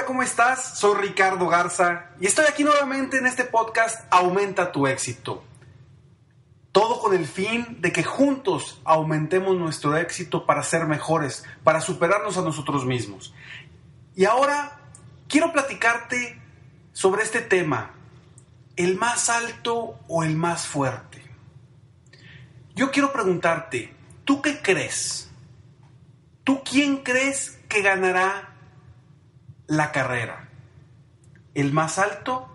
Hola, ¿cómo estás? Soy Ricardo Garza y estoy aquí nuevamente en este podcast Aumenta tu éxito. Todo con el fin de que juntos aumentemos nuestro éxito para ser mejores, para superarnos a nosotros mismos. Y ahora quiero platicarte sobre este tema, el más alto o el más fuerte. Yo quiero preguntarte, ¿tú qué crees? ¿Tú quién crees que ganará la carrera? ¿El más alto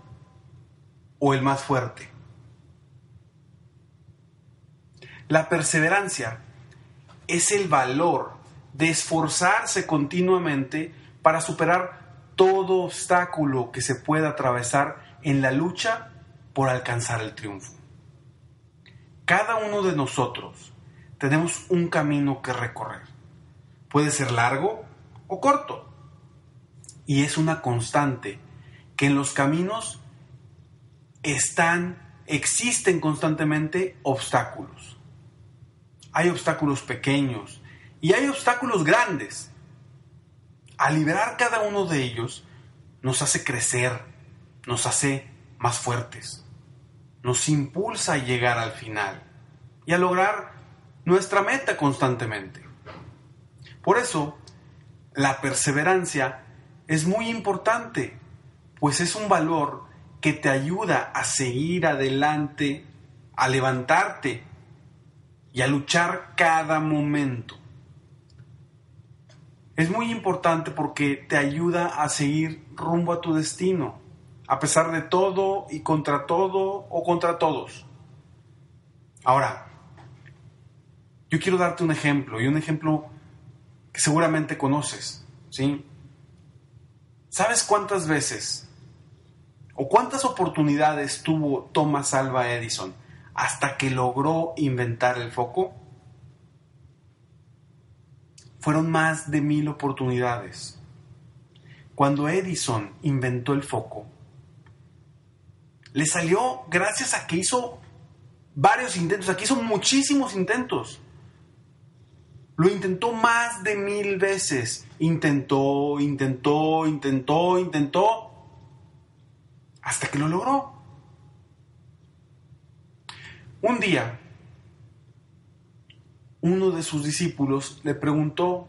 o el más fuerte? La perseverancia es el valor de esforzarse continuamente para superar todo obstáculo que se pueda atravesar en la lucha por alcanzar el triunfo. Cada uno de nosotros tenemos un camino que recorrer. Puede ser largo o corto. Y es una constante que en los caminos están, existen constantemente obstáculos. Hay obstáculos pequeños y hay obstáculos grandes. Al liberar cada uno de ellos, nos hace crecer, nos hace más fuertes, nos impulsa a llegar al final y a lograr nuestra meta constantemente. Por eso, la perseverancia es muy importante, pues es un valor que te ayuda a seguir adelante, a levantarte y a luchar cada momento. Es muy importante porque te ayuda a seguir rumbo a tu destino, a pesar de todo y contra todo o contra todos. Ahora, yo quiero darte un ejemplo y un ejemplo que seguramente conoces, ¿sí? ¿Sabes cuántas veces o cuántas oportunidades tuvo Thomas Alva Edison hasta que logró inventar el foco? Fueron más de mil oportunidades. Cuando Edison inventó el foco, le salió gracias a que hizo varios intentos, aquí hizo muchísimos intentos. Lo intentó más de mil veces. Intentó, intentó, intentó, intentó, hasta que lo logró. Un día, uno de sus discípulos le preguntó,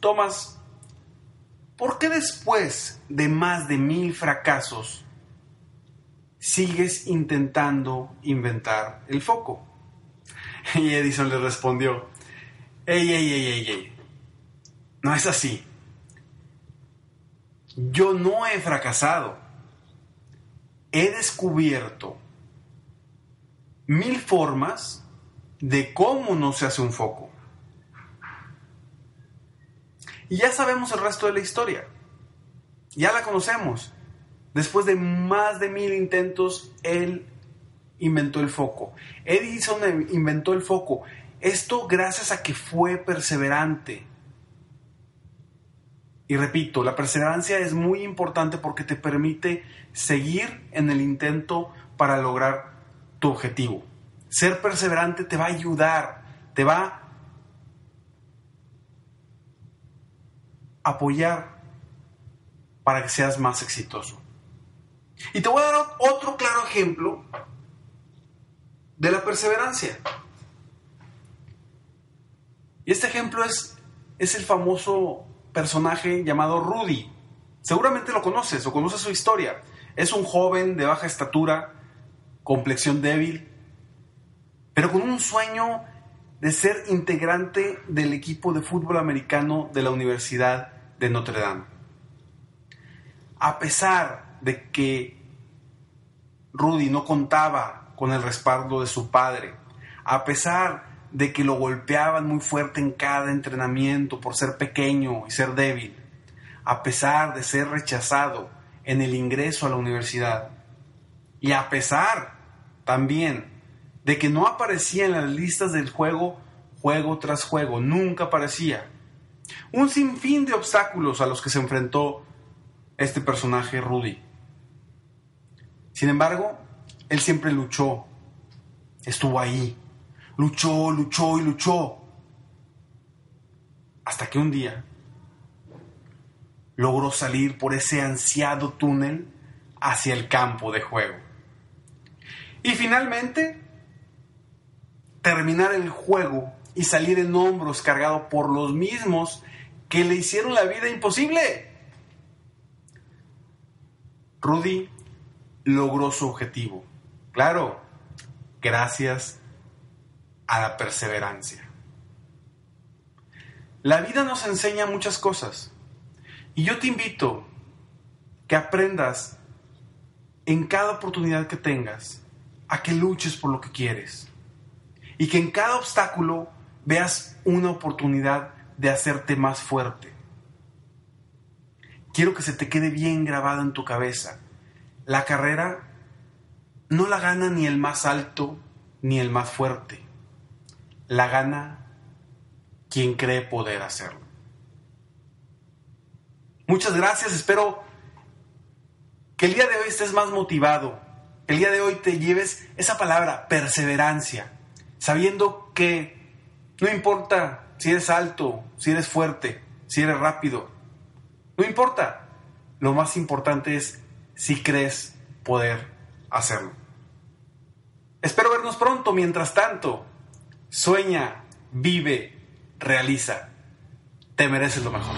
Tomás, ¿por qué después de más de mil fracasos sigues intentando inventar el foco? Y Edison le respondió, ey, ey, ey, ey, ey, no es así. Yo no he fracasado. He descubierto mil formas de cómo no se hace un foco. Y ya sabemos el resto de la historia. Ya la conocemos. Después de más de mil intentos, él inventó el foco. Edison inventó el foco. Esto gracias a que fue perseverante. Y repito, la perseverancia es muy importante porque te permite seguir en el intento para lograr tu objetivo. Ser perseverante te va a ayudar, te va a apoyar para que seas más exitoso. Y te voy a dar otro claro ejemplo de la perseverancia. Y este ejemplo es, es el famoso personaje llamado Rudy. Seguramente lo conoces o conoces su historia. Es un joven de baja estatura, complexión débil, pero con un sueño de ser integrante del equipo de fútbol americano de la Universidad de Notre Dame. A pesar de que Rudy no contaba con el respaldo de su padre, a pesar de que lo golpeaban muy fuerte en cada entrenamiento por ser pequeño y ser débil, a pesar de ser rechazado en el ingreso a la universidad, y a pesar también de que no aparecía en las listas del juego juego tras juego, nunca aparecía. Un sinfín de obstáculos a los que se enfrentó este personaje Rudy. Sin embargo, él siempre luchó, estuvo ahí, luchó, luchó y luchó, hasta que un día logró salir por ese ansiado túnel hacia el campo de juego. Y finalmente, terminar el juego y salir en hombros cargado por los mismos que le hicieron la vida imposible. Rudy logró su objetivo. Claro, gracias a la perseverancia. La vida nos enseña muchas cosas y yo te invito que aprendas en cada oportunidad que tengas a que luches por lo que quieres y que en cada obstáculo veas una oportunidad de hacerte más fuerte. Quiero que se te quede bien grabado en tu cabeza. La carrera no la gana ni el más alto ni el más fuerte. La gana quien cree poder hacerlo. Muchas gracias, espero que el día de hoy estés más motivado, el día de hoy te lleves esa palabra, perseverancia, sabiendo que no importa si eres alto, si eres fuerte, si eres rápido, no importa, lo más importante es si crees poder hacerlo. Espero vernos pronto, mientras tanto, sueña, vive, realiza, te mereces lo mejor.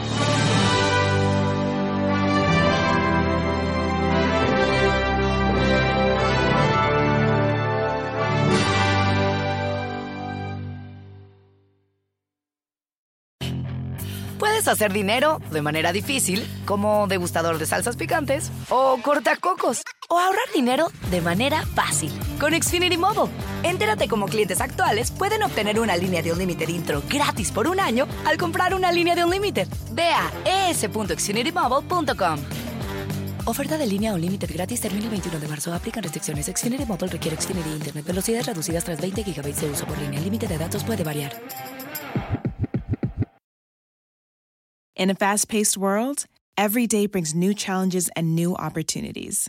Puedes hacer dinero de manera difícil, como degustador de salsas picantes, o cortacocos, o ahorrar dinero de manera fácil con Xfinity Mobile. Entérate cómo clientes actuales pueden obtener una línea de Unlimited intro gratis por un año al comprar una línea de Unlimited. Ve a es.xfinitymobile.com. Oferta de línea Unlimited gratis termina el 21 de marzo. Aplican restricciones. Xfinity Mobile requiere Xfinity Internet. Velocidades reducidas tras 20 GB de uso por línea. El límite de datos puede variar. In a fast paced world, every day brings new challenges and new opportunities.